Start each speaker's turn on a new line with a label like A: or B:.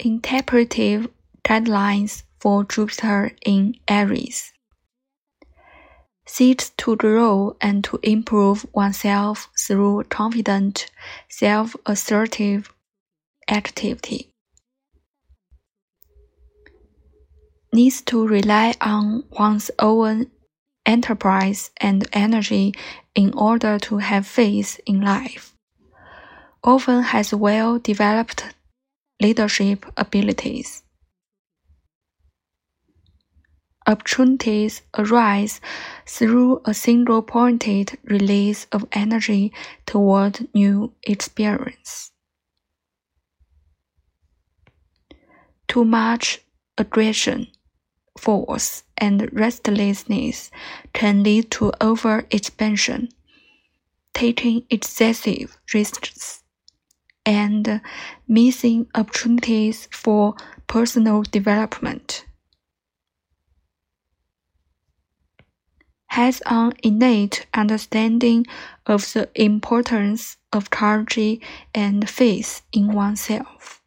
A: interpretive guidelines for Jupiter in Aries. Seeks to grow and to improve oneself through confident, self assertive activity. Needs to rely on one's own enterprise and energy in order to have faith in life. Often has well developed leadership abilities. Opportunities arise through a single pointed release of energy toward new experience. Too much aggression, force, and restlessness can lead to overexpansion, taking excessive risks missing opportunities for personal development. Has an innate understanding of the importance of courage and faith in oneself.